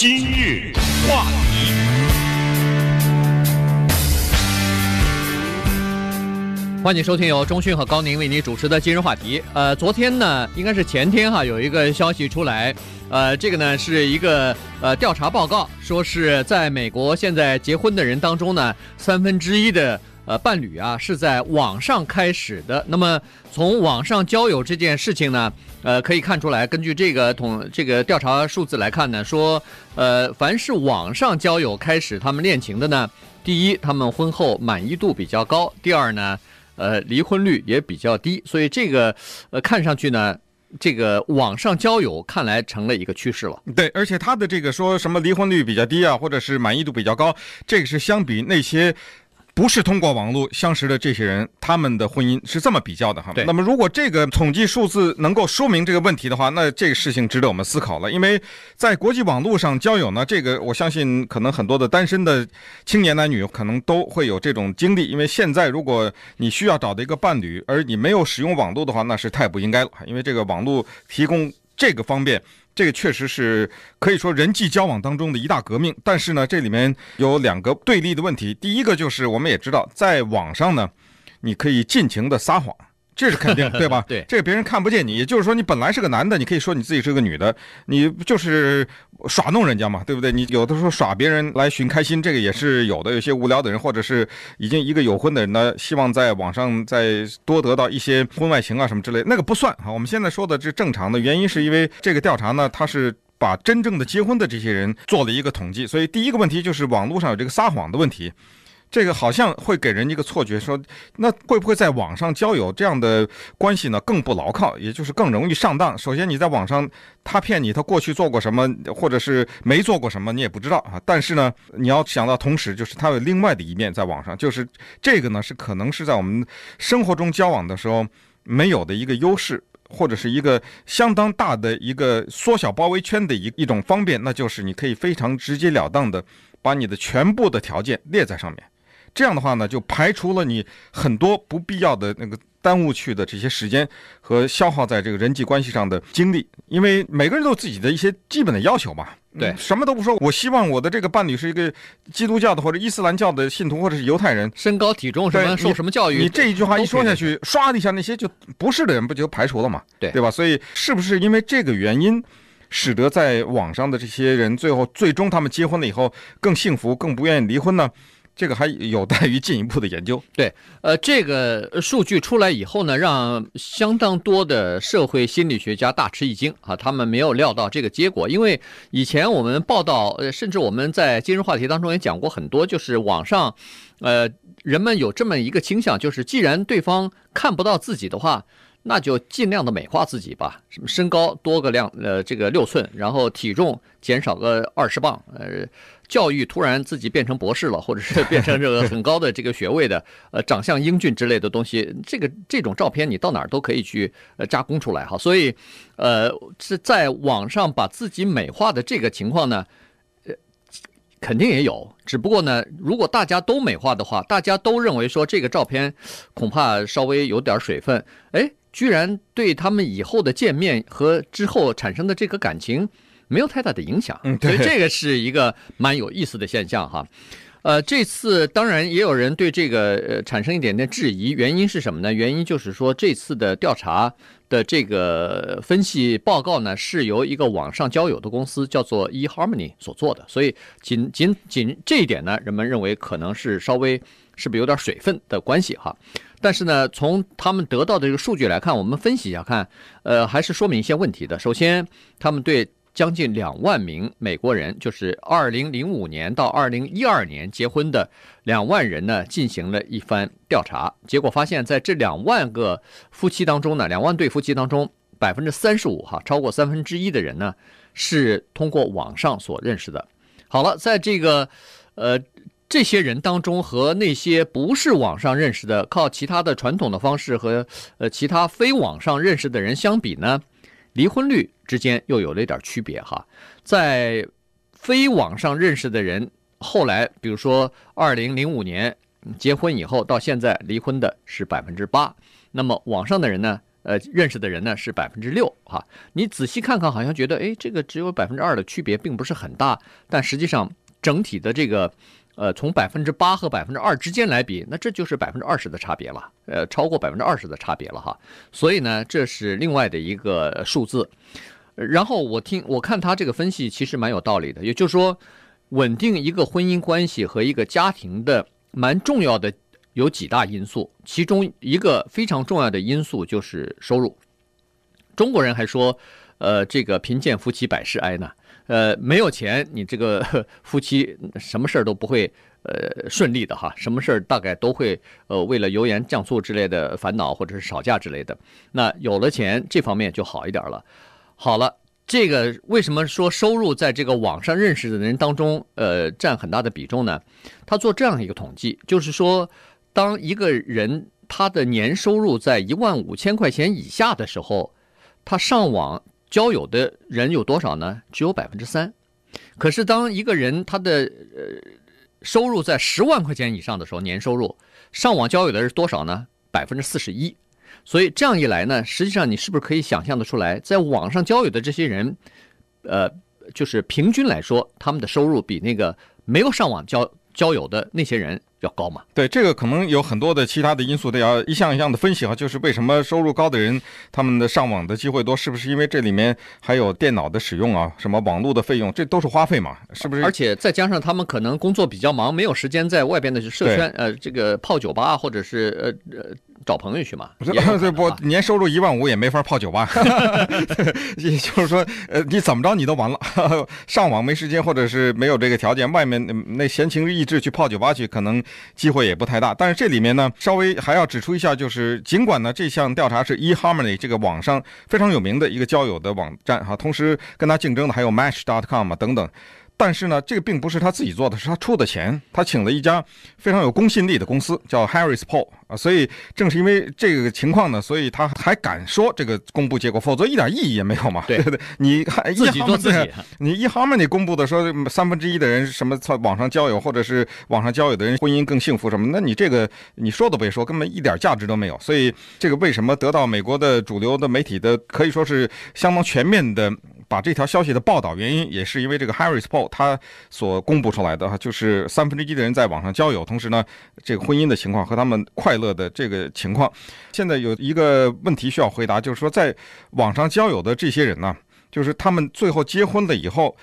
今日话题，欢迎收听由中讯和高宁为你主持的今日话题。呃，昨天呢，应该是前天哈，有一个消息出来，呃，这个呢是一个呃调查报告，说是在美国现在结婚的人当中呢，三分之一的。呃，伴侣啊是在网上开始的。那么从网上交友这件事情呢，呃，可以看出来，根据这个统这个调查数字来看呢，说，呃，凡是网上交友开始他们恋情的呢，第一，他们婚后满意度比较高；第二呢，呃，离婚率也比较低。所以这个，呃，看上去呢，这个网上交友看来成了一个趋势了。对，而且他的这个说什么离婚率比较低啊，或者是满意度比较高，这个是相比那些。不是通过网络相识的这些人，他们的婚姻是这么比较的哈。那么，如果这个统计数字能够说明这个问题的话，那这个事情值得我们思考了。因为在国际网络上交友呢，这个我相信可能很多的单身的青年男女可能都会有这种经历。因为现在如果你需要找的一个伴侣，而你没有使用网络的话，那是太不应该了。因为这个网络提供这个方便。这个确实是可以说人际交往当中的一大革命，但是呢，这里面有两个对立的问题。第一个就是我们也知道，在网上呢，你可以尽情的撒谎。这是肯定，对吧？对，这个别人看不见你，也就是说，你本来是个男的，你可以说你自己是个女的，你就是耍弄人家嘛，对不对？你有的时候耍别人来寻开心，这个也是有的。有些无聊的人，或者是已经一个有婚的人呢，希望在网上再多得到一些婚外情啊什么之类，那个不算啊。我们现在说的这正常的，原因是因为这个调查呢，它是把真正的结婚的这些人做了一个统计，所以第一个问题就是网络上有这个撒谎的问题。这个好像会给人一个错觉，说那会不会在网上交友这样的关系呢？更不牢靠，也就是更容易上当。首先你在网上，他骗你，他过去做过什么，或者是没做过什么，你也不知道啊。但是呢，你要想到同时，就是他有另外的一面在网上，就是这个呢是可能是在我们生活中交往的时候没有的一个优势，或者是一个相当大的一个缩小包围圈的一一种方便，那就是你可以非常直截了当的把你的全部的条件列在上面。这样的话呢，就排除了你很多不必要的那个耽误去的这些时间和消耗在这个人际关系上的精力，因为每个人都有自己的一些基本的要求嘛。对，什么都不说，我希望我的这个伴侣是一个基督教的或者伊斯兰教的信徒，或者是犹太人，身高体重什么受什么教育，你这一句话一说下去，唰的一下，那些就不是的人不就排除了嘛？对，对吧？所以是不是因为这个原因，使得在网上的这些人最后最终他们结婚了以后更幸福，更不愿意离婚呢？这个还有待于进一步的研究。对，呃，这个数据出来以后呢，让相当多的社会心理学家大吃一惊啊！他们没有料到这个结果，因为以前我们报道，呃，甚至我们在今日话题当中也讲过很多，就是网上，呃，人们有这么一个倾向，就是既然对方看不到自己的话，那就尽量的美化自己吧，什么身高多个量，呃，这个六寸，然后体重减少个二十磅，呃。教育突然自己变成博士了，或者是 变成这个很高的这个学位的，呃，长相英俊之类的东西，这个这种照片你到哪儿都可以去呃加工出来哈。所以，呃，是在网上把自己美化的这个情况呢，呃，肯定也有。只不过呢，如果大家都美化的话，大家都认为说这个照片恐怕稍微有点水分，哎，居然对他们以后的见面和之后产生的这个感情。没有太大的影响，所以这个是一个蛮有意思的现象哈。呃，这次当然也有人对这个呃产生一点点质疑，原因是什么呢？原因就是说这次的调查的这个分析报告呢，是由一个网上交友的公司叫做 eHarmony 所做的，所以仅仅仅这一点呢，人们认为可能是稍微是不是有点水分的关系哈。但是呢，从他们得到的这个数据来看，我们分析一下看，呃，还是说明一些问题的。首先，他们对将近两万名美国人，就是二零零五年到二零一二年结婚的两万人呢，进行了一番调查，结果发现，在这两万个夫妻当中呢，两万对夫妻当中，百分之三十五哈，超过三分之一的人呢，是通过网上所认识的。好了，在这个呃这些人当中，和那些不是网上认识的，靠其他的传统的方式和呃其他非网上认识的人相比呢，离婚率之间又有了一点区别哈，在非网上认识的人，后来比如说二零零五年结婚以后到现在离婚的是百分之八，那么网上的人呢，呃，认识的人呢是百分之六哈。你仔细看看，好像觉得哎，这个只有百分之二的区别，并不是很大。但实际上，整体的这个呃，从百分之八和百分之二之间来比，那这就是百分之二十的差别了，呃，超过百分之二十的差别了哈。所以呢，这是另外的一个数字。然后我听我看他这个分析，其实蛮有道理的。也就是说，稳定一个婚姻关系和一个家庭的蛮重要的。有几大因素，其中一个非常重要的因素就是收入。中国人还说，呃，这个贫贱夫妻百事哀呢，呃，没有钱，你这个 夫妻什么事儿都不会呃顺利的哈，什么事儿大概都会呃为了油盐酱醋之类的烦恼或者是吵架之类的。那有了钱，这方面就好一点了。好了。这个为什么说收入在这个网上认识的人当中，呃，占很大的比重呢？他做这样一个统计，就是说，当一个人他的年收入在一万五千块钱以下的时候，他上网交友的人有多少呢？只有百分之三。可是当一个人他的呃收入在十万块钱以上的时候，年收入上网交友的是多少呢？百分之四十一。所以这样一来呢，实际上你是不是可以想象得出来，在网上交友的这些人，呃，就是平均来说，他们的收入比那个没有上网交交友的那些人要高嘛？对，这个可能有很多的其他的因素，得要一项一项的分析哈。就是为什么收入高的人，他们的上网的机会多？是不是因为这里面还有电脑的使用啊？什么网络的费用，这都是花费嘛？是不是？而且再加上他们可能工作比较忙，没有时间在外边的社圈，呃，这个泡酒吧或者是呃呃。找朋友去嘛？这不 年收入一万五也没法泡酒吧，也就是说，呃，你怎么着你都完了，上网没时间，或者是没有这个条件，外面那闲情逸致去泡酒吧去，可能机会也不太大。但是这里面呢，稍微还要指出一下，就是尽管呢这项调查是 eHarmony 这个网上非常有名的一个交友的网站哈，同时跟他竞争的还有 Match.com 啊等等。但是呢，这个并不是他自己做的，是他出的钱，他请了一家非常有公信力的公司，叫 Harris Poll 啊。所以正是因为这个情况呢，所以他还敢说这个公布结果，否则一点意义也没有嘛。对对对，你还自己做自己，你 eHarmony 公布的说三分之一的人什么在网上交友，或者是网上交友的人婚姻更幸福什么，那你这个你说都别说，根本一点价值都没有。所以这个为什么得到美国的主流的媒体的可以说是相当全面的。把这条消息的报道原因，也是因为这个 Harris Poll 他所公布出来的哈，就是三分之一的人在网上交友，同时呢，这个婚姻的情况和他们快乐的这个情况。现在有一个问题需要回答，就是说在网上交友的这些人呢，就是他们最后结婚了以后，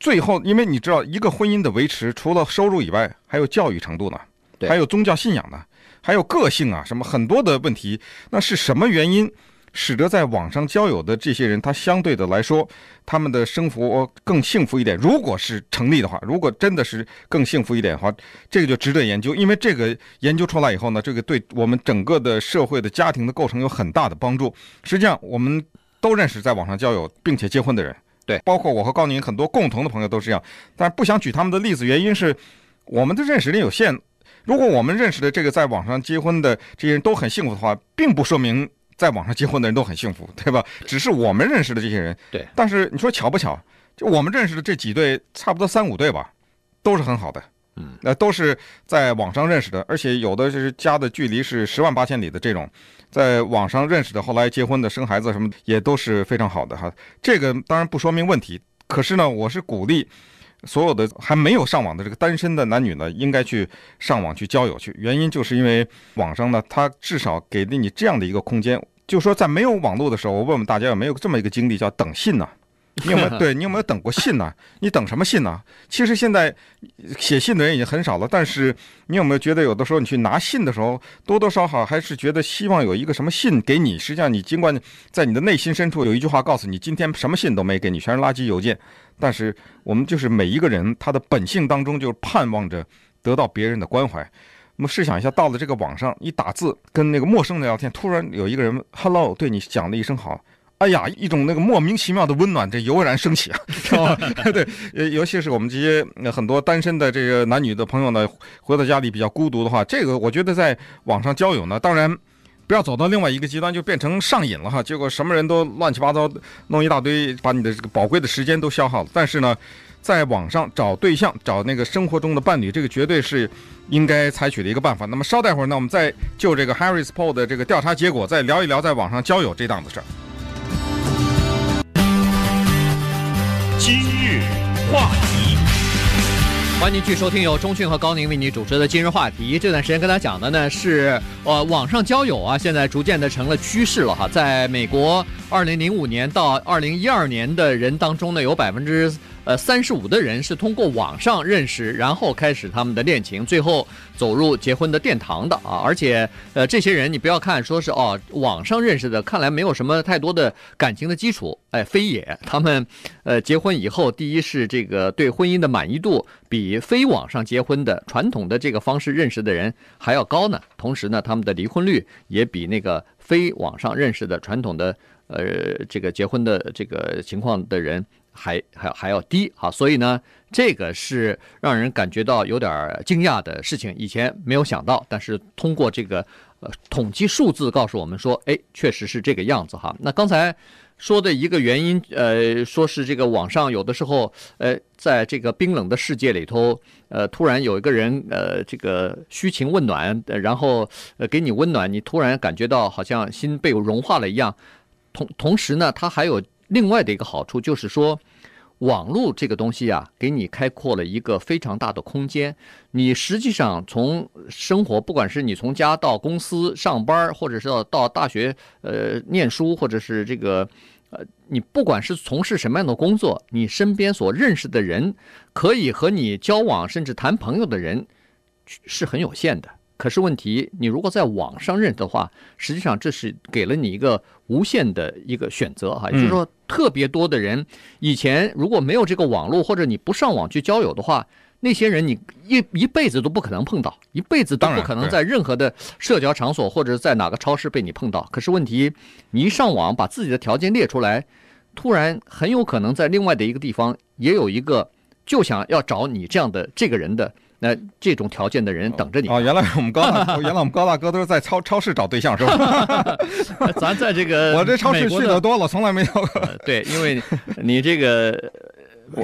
最后因为你知道，一个婚姻的维持，除了收入以外，还有教育程度呢，还有宗教信仰呢，还有个性啊，什么很多的问题。那是什么原因？使得在网上交友的这些人，他相对的来说，他们的生活更幸福一点。如果是成立的话，如果真的是更幸福一点的话，这个就值得研究。因为这个研究出来以后呢，这个对我们整个的社会的家庭的构成有很大的帮助。实际上，我们都认识在网上交友并且结婚的人，对，包括我和高宁很多共同的朋友都是这样。但是不想举他们的例子，原因是我们的认识力有限。如果我们认识的这个在网上结婚的这些人都很幸福的话，并不说明。在网上结婚的人都很幸福，对吧？只是我们认识的这些人，对。但是你说巧不巧？就我们认识的这几对，差不多三五对吧，都是很好的，嗯，那都是在网上认识的，而且有的就是家的距离是十万八千里的这种，在网上认识的，后来结婚的、生孩子什么也都是非常好的哈。这个当然不说明问题，可是呢，我是鼓励。所有的还没有上网的这个单身的男女呢，应该去上网去交友去。原因就是因为网上呢，它至少给了你这样的一个空间，就说在没有网络的时候，我问问大家有没有这么一个经历，叫等信呢？你有没有？对，你有没有等过信呢？你等什么信呢？其实现在写信的人已经很少了，但是你有没有觉得有的时候你去拿信的时候，多多少少还是觉得希望有一个什么信给你？实际上你尽管在你的内心深处有一句话告诉你，今天什么信都没给你，全是垃圾邮件。但是我们就是每一个人，他的本性当中就盼望着得到别人的关怀。那么试想一下，到了这个网上，一打字跟那个陌生人聊天，突然有一个人 “hello” 对你讲了一声好，哎呀，一种那个莫名其妙的温暖，这油然升起啊，是吧？对，呃，尤其是我们这些很多单身的这个男女的朋友呢，回到家里比较孤独的话，这个我觉得在网上交友呢，当然。不要走到另外一个极端，就变成上瘾了哈。结果什么人都乱七八糟弄一大堆，把你的这个宝贵的时间都消耗了。但是呢，在网上找对象，找那个生活中的伴侣，这个绝对是应该采取的一个办法。那么稍待会儿呢，我们再就这个 Harris Poll 的这个调查结果，再聊一聊在网上交友这档子事儿。今日话题，欢迎继续收听由钟讯和高宁为你主持的今日话题。这段时间跟大家讲的呢是，呃，网上交友啊，现在逐渐的成了趋势了哈。在美国，二零零五年到二零一二年的人当中呢，有百分之。呃，三十五的人是通过网上认识，然后开始他们的恋情，最后走入结婚的殿堂的啊！而且，呃，这些人你不要看说是哦，网上认识的，看来没有什么太多的感情的基础，哎，非也，他们呃结婚以后，第一是这个对婚姻的满意度比非网上结婚的传统的这个方式认识的人还要高呢。同时呢，他们的离婚率也比那个非网上认识的传统的呃这个结婚的这个情况的人。还还还要低哈，所以呢，这个是让人感觉到有点惊讶的事情，以前没有想到，但是通过这个呃统计数字告诉我们说，哎，确实是这个样子哈。那刚才说的一个原因，呃，说是这个网上有的时候，呃，在这个冰冷的世界里头，呃，突然有一个人，呃，这个嘘寒问暖，然后呃给你温暖，你突然感觉到好像心被融化了一样。同同时呢，它还有。另外的一个好处就是说，网络这个东西啊，给你开阔了一个非常大的空间。你实际上从生活，不管是你从家到公司上班，或者是到到大学呃念书，或者是这个呃，你不管是从事什么样的工作，你身边所认识的人，可以和你交往甚至谈朋友的人，是很有限的。可是问题，你如果在网上认的话，实际上这是给了你一个无限的一个选择哈，也就是说，特别多的人以前如果没有这个网络，或者你不上网去交友的话，那些人你一一辈子都不可能碰到，一辈子都不可能在任何的社交场所或者在哪个超市被你碰到。可是问题，你一上网把自己的条件列出来，突然很有可能在另外的一个地方也有一个就想要找你这样的这个人的。那这种条件的人等着你哦，原来我们高大，原来我们高大哥都是在超超市找对象是吧？咱在这个 我这超市去的多了，从来没有、呃。对，因为你这个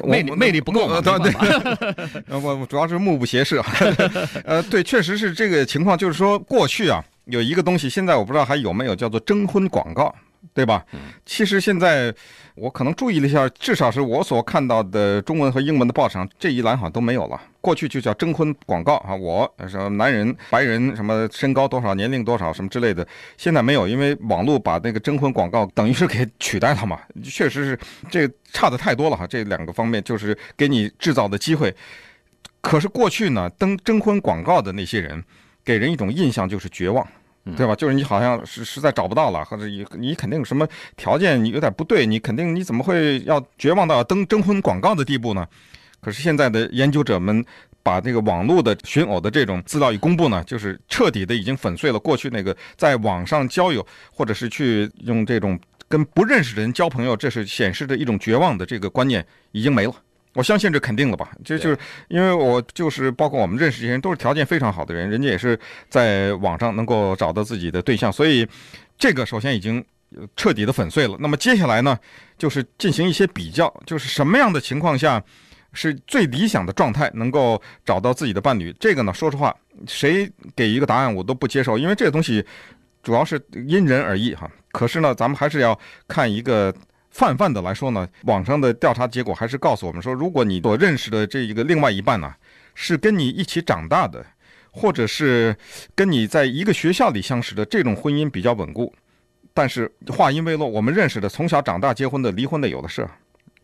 魅力魅力不够嘛。对对。我主要是目不斜视。呃，对，确实是这个情况。就是说，过去啊，有一个东西，现在我不知道还有没有，叫做征婚广告。对吧？其实现在我可能注意了一下，至少是我所看到的中文和英文的报上这一栏好像都没有了。过去就叫征婚广告啊，我什么男人、白人，什么身高多少、年龄多少什么之类的，现在没有，因为网络把那个征婚广告等于是给取代了嘛。确实是这差的太多了哈，这两个方面就是给你制造的机会。可是过去呢，登征婚广告的那些人，给人一种印象就是绝望。对吧？就是你好像是实在找不到了，或者你你肯定什么条件你有点不对，你肯定你怎么会要绝望到要登征婚广告的地步呢？可是现在的研究者们把这个网络的寻偶的这种资料一公布呢，就是彻底的已经粉碎了过去那个在网上交友或者是去用这种跟不认识的人交朋友，这是显示着一种绝望的这个观念已经没了。我相信这肯定了吧？这就是因为我就是包括我们认识这些人都是条件非常好的人，人家也是在网上能够找到自己的对象，所以这个首先已经彻底的粉碎了。那么接下来呢，就是进行一些比较，就是什么样的情况下是最理想的状态，能够找到自己的伴侣。这个呢，说实话，谁给一个答案我都不接受，因为这个东西主要是因人而异哈。可是呢，咱们还是要看一个。泛泛的来说呢，网上的调查结果还是告诉我们说，如果你所认识的这一个另外一半呢，是跟你一起长大的，或者是跟你在一个学校里相识的，这种婚姻比较稳固。但是话音未落，我们认识的从小长大结婚的、离婚的有的是，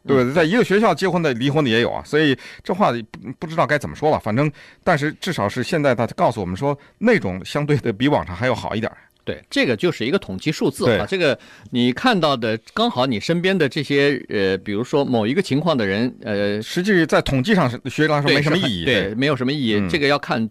对不对？在一个学校结婚的、离婚的也有啊。所以这话不知道该怎么说了。反正，但是至少是现在他告诉我们说，那种相对的比网上还要好一点。对，这个就是一个统计数字啊。这个你看到的，刚好你身边的这些呃，比如说某一个情况的人，呃，实际在统计上是学来说没什么意义，对，对，没有什么意义。这个要看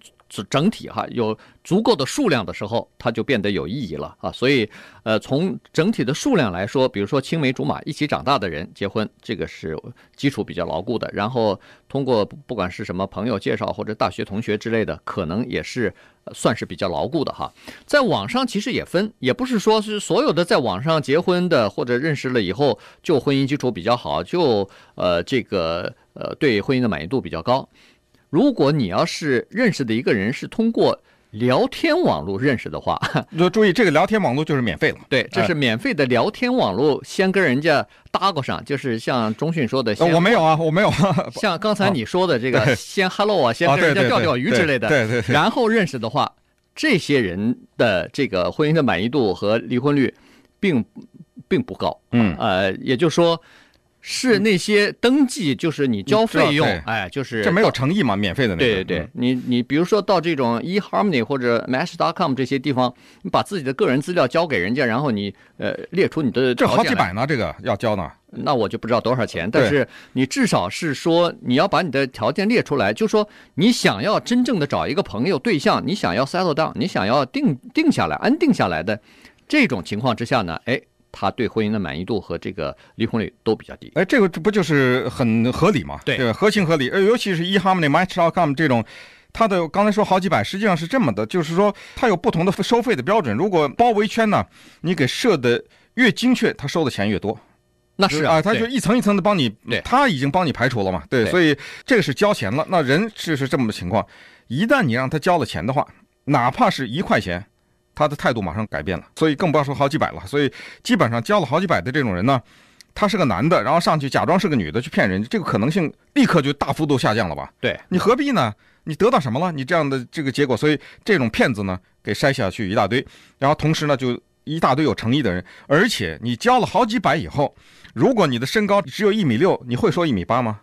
整体哈，有足够的数量的时候，它就变得有意义了啊。所以，呃，从整体的数量来说，比如说青梅竹马一起长大的人结婚，这个是基础比较牢固的。然后通过不管是什么朋友介绍或者大学同学之类的，可能也是。算是比较牢固的哈，在网上其实也分，也不是说是所有的在网上结婚的或者认识了以后就婚姻基础比较好，就呃这个呃，对婚姻的满意度比较高。如果你要是认识的一个人是通过聊天网络认识的话，就注意这个聊天网络就是免费了。对，这是免费的聊天网络，先跟人家搭过上，就是像钟迅说的，我没有啊，我没有。像刚才你说的这个，先 hello 啊，先跟人家钓钓鱼之类的，对对。然后认识的话，这些人的这个婚姻的满意度和离婚率并并不高。嗯，呃，也就是说。是那些登记，就是你交费用，哎，就是这没有诚意嘛，免费的那个。对对对，你你比如说到这种 eHarmony 或者 Match.com 这些地方，你把自己的个人资料交给人家，然后你呃列出你的这好几百呢，这个要交呢。那我就不知道多少钱，但是你至少是说你要把你的条件列出来，就说你想要真正的找一个朋友对象，你想要 settle down，你想要定定下来安定下来的这种情况之下呢，哎。他对婚姻的满意度和这个离婚率都比较低。哎，这个这不就是很合理吗？对，合情合理。呃，尤其是 eHarmony、Match.com 这种，它的刚才说好几百，实际上是这么的，就是说它有不同的收费的标准。如果包围圈呢，你给设的越精确，它收的钱越多。那是啊，他就一层一层的帮你，他，已经帮你排除了嘛。对，所以这个是交钱了。那人是是这么的情况，一旦你让他交了钱的话，哪怕是一块钱。他的态度马上改变了，所以更不要说好几百了。所以基本上交了好几百的这种人呢，他是个男的，然后上去假装是个女的去骗人，这个可能性立刻就大幅度下降了吧？对，你何必呢？你得到什么了？你这样的这个结果，所以这种骗子呢，给筛下去一大堆，然后同时呢，就一大堆有诚意的人，而且你交了好几百以后，如果你的身高只有一米六，你会说一米八吗？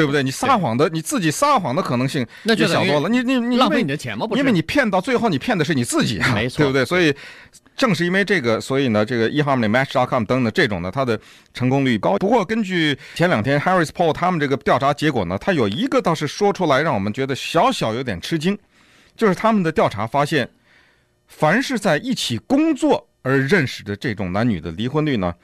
对不对？你撒谎的，你自己撒谎的可能性那就小多了。你你你浪费你的钱吗？不是，因为你骗到最后，你骗的是你自己啊，没错，对不对？所以正是因为这个，所以呢，这个 eHarmony、Match.com 等等这种呢，它的成功率高。不过根据前两天 Harris Poll 他们这个调查结果呢，他有一个倒是说出来，让我们觉得小小有点吃惊，就是他们的调查发现，凡是在一起工作而认识的这种男女的离婚率呢，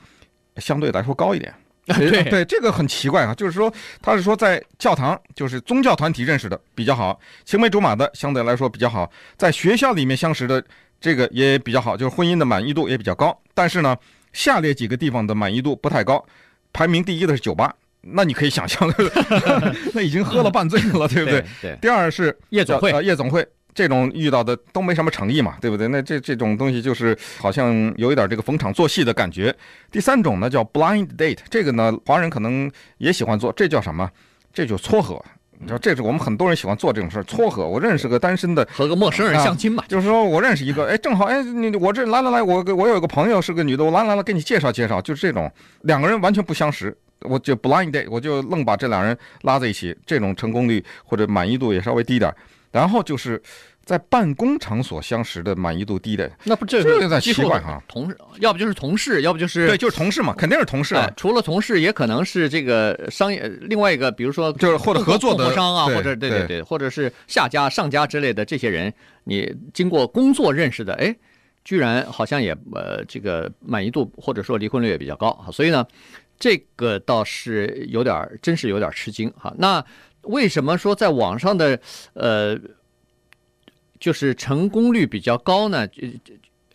相对来说高一点。对对，这个很奇怪啊，就是说他是说在教堂，就是宗教团体认识的比较好，青梅竹马的相对来说比较好，在学校里面相识的这个也比较好，就是婚姻的满意度也比较高。但是呢，下列几个地方的满意度不太高，排名第一的是酒吧，那你可以想象，那已经喝了半醉了，对不对？对。第二是夜总会，啊，夜总会。这种遇到的都没什么诚意嘛，对不对？那这这种东西就是好像有一点这个逢场作戏的感觉。第三种呢叫 blind date，这个呢华人可能也喜欢做，这叫什么？这就撮合。你知道，这是我们很多人喜欢做这种事儿，撮合。我认识个单身的，和个陌生人相亲嘛，就是说我认识一个，哎，正好，哎，你我这来来来，我我有个朋友是个女的，我来来来给你介绍介绍，就是这种两个人完全不相识，我就 blind date，我就愣把这两人拉在一起，这种成功率或者满意度也稍微低点。然后就是在办公场所相识的满意度低的，那不这这有点奇怪哈。同事，要不就是同事，要不就是对，就是同事嘛，肯定是同事啊。除了同事，也可能是这个商业另外一个，比如说就是或者合作的商啊，或者对对对，或者是下家上家之类的这些人，你经过工作认识的，哎，居然好像也呃这个满意度或者说离婚率也比较高，所以呢，这个倒是有点真是有点吃惊哈。那。为什么说在网上的呃，就是成功率比较高呢？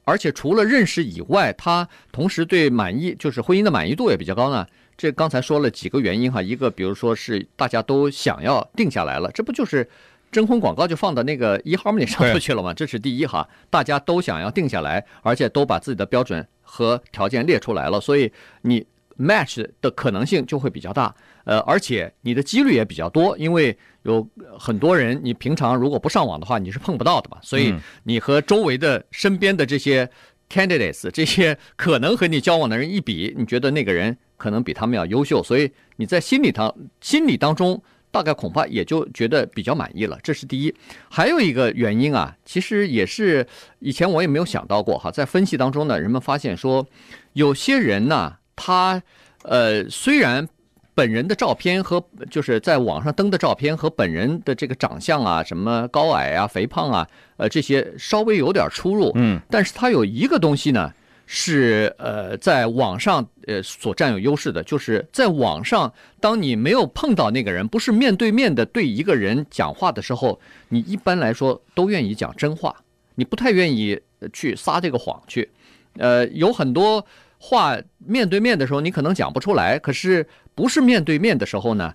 而且除了认识以外，他同时对满意，就是婚姻的满意度也比较高呢？这刚才说了几个原因哈，一个比如说是大家都想要定下来了，这不就是征婚广告就放到那个 eHarmony 上头去了吗？这是第一哈，大家都想要定下来，而且都把自己的标准和条件列出来了，所以你。Match 的可能性就会比较大，呃，而且你的几率也比较多，因为有很多人，你平常如果不上网的话，你是碰不到的嘛，所以你和周围的身边的这些 candidates，这些可能和你交往的人一比，你觉得那个人可能比他们要优秀，所以你在心里头心理当中大概恐怕也就觉得比较满意了，这是第一。还有一个原因啊，其实也是以前我也没有想到过哈，在分析当中呢，人们发现说有些人呢。他，呃，虽然本人的照片和就是在网上登的照片和本人的这个长相啊，什么高矮啊、肥胖啊，呃，这些稍微有点出入，嗯，但是他有一个东西呢，是呃，在网上呃所占有优势的，就是在网上，当你没有碰到那个人，不是面对面的对一个人讲话的时候，你一般来说都愿意讲真话，你不太愿意去撒这个谎去，呃，有很多。话面对面的时候，你可能讲不出来；可是不是面对面的时候呢，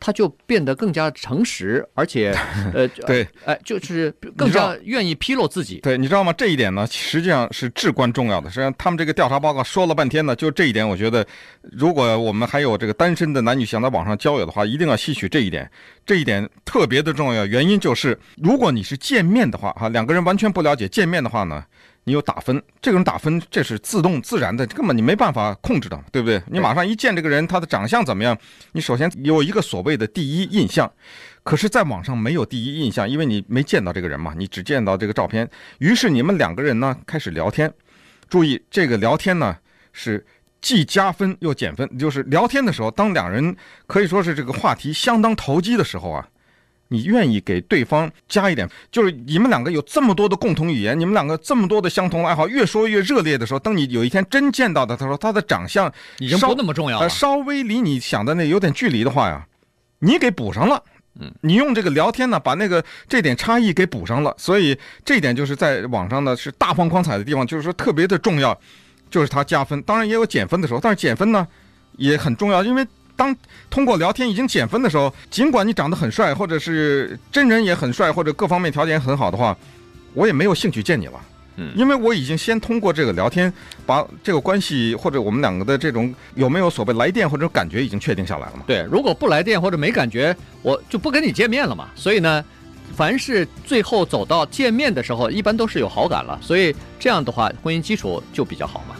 他就变得更加诚实，而且 呃，对，哎，就是更加愿意披露自己。对，你知道吗？这一点呢，实际上是至关重要的。实际上，他们这个调查报告说了半天呢，就这一点，我觉得，如果我们还有这个单身的男女想在网上交友的话，一定要吸取这一点。这一点特别的重要，原因就是，如果你是见面的话，哈，两个人完全不了解，见面的话呢。你有打分，这个人打分，这是自动自然的，根本你没办法控制的，对不对？你马上一见这个人，他的长相怎么样？你首先有一个所谓的第一印象，可是，在网上没有第一印象，因为你没见到这个人嘛，你只见到这个照片。于是你们两个人呢开始聊天，注意这个聊天呢是既加分又减分，就是聊天的时候，当两人可以说是这个话题相当投机的时候啊。你愿意给对方加一点，就是你们两个有这么多的共同语言，你们两个这么多的相同的爱好，越说越热烈的时候，等你有一天真见到他，他说他的长相已经不那么重要了，稍微离你想的那有点距离的话呀，你给补上了，嗯，你用这个聊天呢，把那个这点差异给补上了，所以这点就是在网上呢是大放光彩的地方，就是说特别的重要，就是他加分，当然也有减分的时候，但是减分呢也很重要，因为。当通过聊天已经减分的时候，尽管你长得很帅，或者是真人也很帅，或者各方面条件很好的话，我也没有兴趣见你了。嗯，因为我已经先通过这个聊天，把这个关系或者我们两个的这种有没有所谓来电或者感觉已经确定下来了嘛。对，如果不来电或者没感觉，我就不跟你见面了嘛。所以呢，凡是最后走到见面的时候，一般都是有好感了。所以这样的话，婚姻基础就比较好嘛。